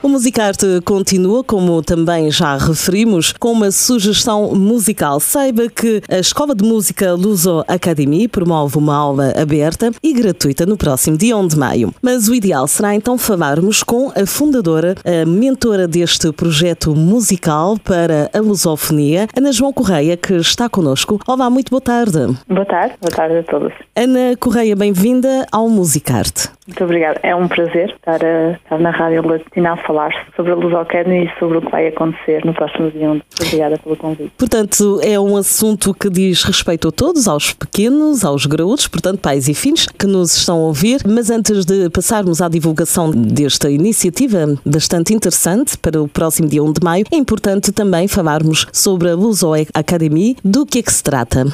O Musicarte continua, como também já referimos, com uma sugestão musical. Saiba que a Escola de Música Luso Academy promove uma aula aberta e gratuita no próximo dia 1 de maio. Mas o ideal será então falarmos com a fundadora, a mentora deste projeto musical para a lusofonia, Ana João Correia, que está connosco. Olá, muito boa tarde. Boa tarde, boa tarde a todos. Ana Correia, bem-vinda ao Musicarte. Muito obrigada. É um prazer estar, a, estar na Rádio Latina a falar sobre a Academy e sobre o que vai acontecer no próximo dia 1. Obrigada pelo convite. Portanto, é um assunto que diz respeito a todos, aos pequenos, aos graúdos, portanto, pais e filhos que nos estão a ouvir. Mas antes de passarmos à divulgação desta iniciativa bastante interessante para o próximo dia 1 de maio, é importante também falarmos sobre a Luz Academy, do que é que se trata.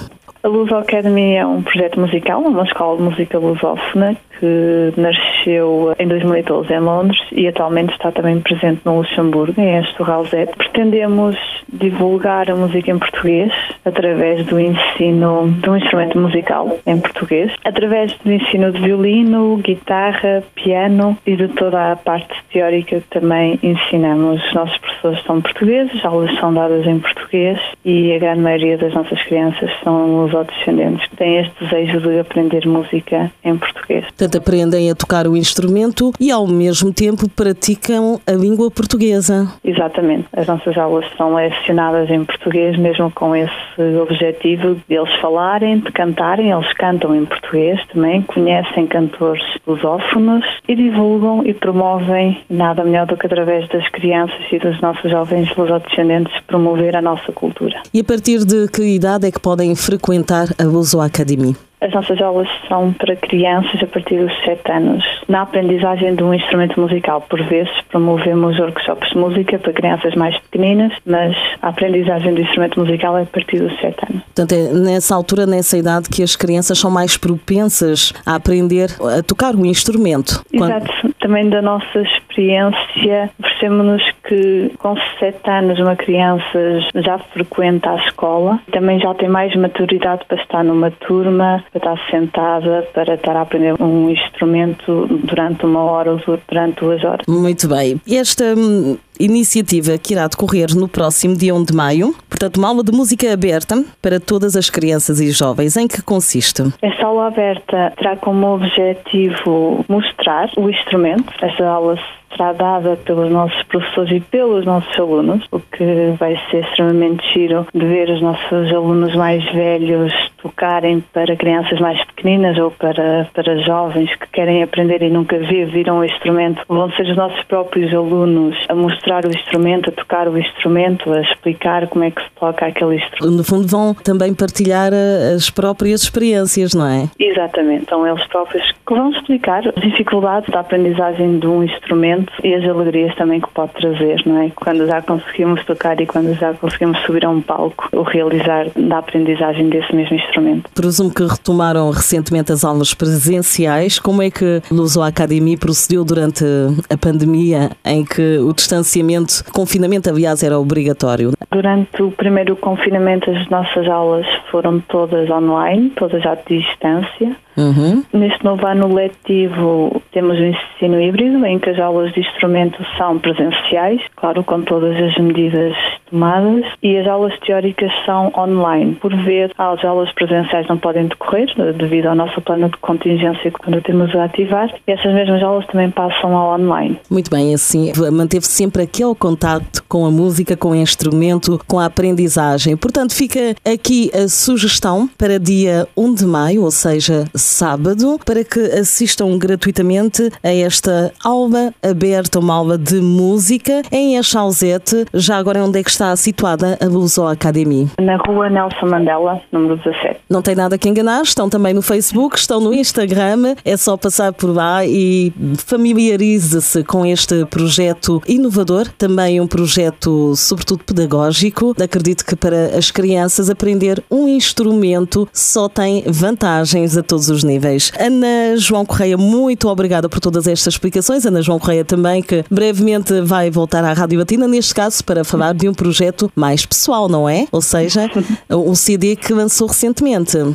A Luz Academy é um projeto musical, uma escola de música lusófona que nasceu em 2012 em Londres e atualmente está também presente no Luxemburgo, em Estorralzete. Pretendemos divulgar a música em português através do ensino de um instrumento musical em português, através do ensino de violino, guitarra, piano e de toda a parte teórica que também ensinamos. Os nossos professores são portugueses, as aulas são dadas em português e a grande maioria das nossas crianças são os descendentes que têm este desejo de aprender música em português. Portanto, aprendem a tocar o instrumento e ao mesmo tempo praticam a língua portuguesa. Exatamente. As nossas aulas são lecionadas em português, mesmo com esse objetivo de eles falarem, de cantarem. Eles cantam em português também, conhecem cantores lusófonos e divulgam e promovem nada melhor do que através das crianças e dos nossos jovens lusodescendentes promover a nossa cultura. E a partir de que idade é que podem frequentar a Luso Academy? As nossas aulas são para crianças a partir dos 7 anos. Na aprendizagem de um instrumento musical, por vezes promovemos workshops de música para crianças mais pequeninas, mas a aprendizagem do instrumento musical é a partir dos 7 anos. Portanto, é nessa altura, nessa idade, que as crianças são mais propensas a aprender a tocar o instrumento. Exato. Quando... Também da nossa experiência, percebemos que com 7 anos uma criança já frequenta a escola, também já tem mais maturidade para estar numa turma, para estar sentada, para estar a aprender um instrumento durante uma hora ou durante duas horas. Muito bem. Esta hum, iniciativa que irá decorrer no próximo dia 1 de maio, portanto, uma aula de música aberta para todas as crianças e jovens. Em que consiste? Esta aula aberta terá como objetivo mostrar o instrumento. Esta aula será dada pelos nossos professores e pelos nossos alunos, o que vai ser extremamente giro de ver os nossos alunos mais velhos tocarem para crianças mais pequeninas ou para, para jovens que querem aprender e nunca viram o instrumento. Vão ser os nossos próprios alunos a mostrar o instrumento, a tocar o instrumento, a explicar como é que se toca aquele instrumento. No fundo, vão também partilhar eh, as próprias experiências, não é? Exatamente. São eles próprios que vão explicar as dificuldades da aprendizagem de um instrumento e as alegrias também que pode trazer, não é? Quando já conseguimos tocar e quando já conseguimos subir a um palco, o realizar da aprendizagem desse mesmo instrumento instrumento. Presumo que retomaram recentemente as aulas presenciais. Como é que Luso Academy procedeu durante a pandemia, em que o distanciamento, confinamento, aliás, era obrigatório? Durante o primeiro confinamento, as nossas aulas foram todas online, todas à distância. Uhum. Neste novo ano letivo temos o ensino híbrido, em que as aulas de instrumento são presenciais, claro, com todas as medidas tomadas, e as aulas teóricas são online. Por vezes, as aulas presenciais não podem decorrer, devido ao nosso plano de contingência quando temos a ativar, e essas mesmas aulas também passam ao online. Muito bem, assim, manteve sempre aquele contato com a música, com o instrumento, com a aprendizagem. Portanto, fica aqui a sugestão para dia 1 de maio, ou seja, sábado, para que assistam gratuitamente a esta aula aberta, uma aula de música em Echauzete. Já agora onde é que está situada a Luso Academy? Na rua Nelson Mandela, número 17. Não tem nada que enganar, estão também no Facebook, estão no Instagram, é só passar por lá e familiarize-se com este projeto inovador, também um projeto sobretudo pedagógico. Acredito que para as crianças aprender um instrumento só tem vantagens a todos os níveis. Ana João Correia, muito obrigada por todas estas explicações. Ana João Correia também, que brevemente vai voltar à Rádio Batina, neste caso para falar de um projeto mais pessoal, não é? Ou seja, um CD que lançou recentemente.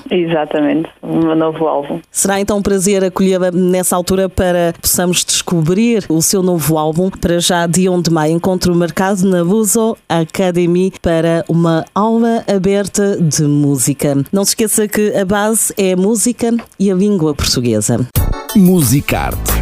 Exatamente, um novo álbum. Será então um prazer acolhê-la nessa altura para possamos descobrir o seu novo álbum. Para já, dia 1 de maio, encontro marcado na Luso Academy para uma aula aberta de música. Não se esqueça que a base é a música e a língua portuguesa. Musicarte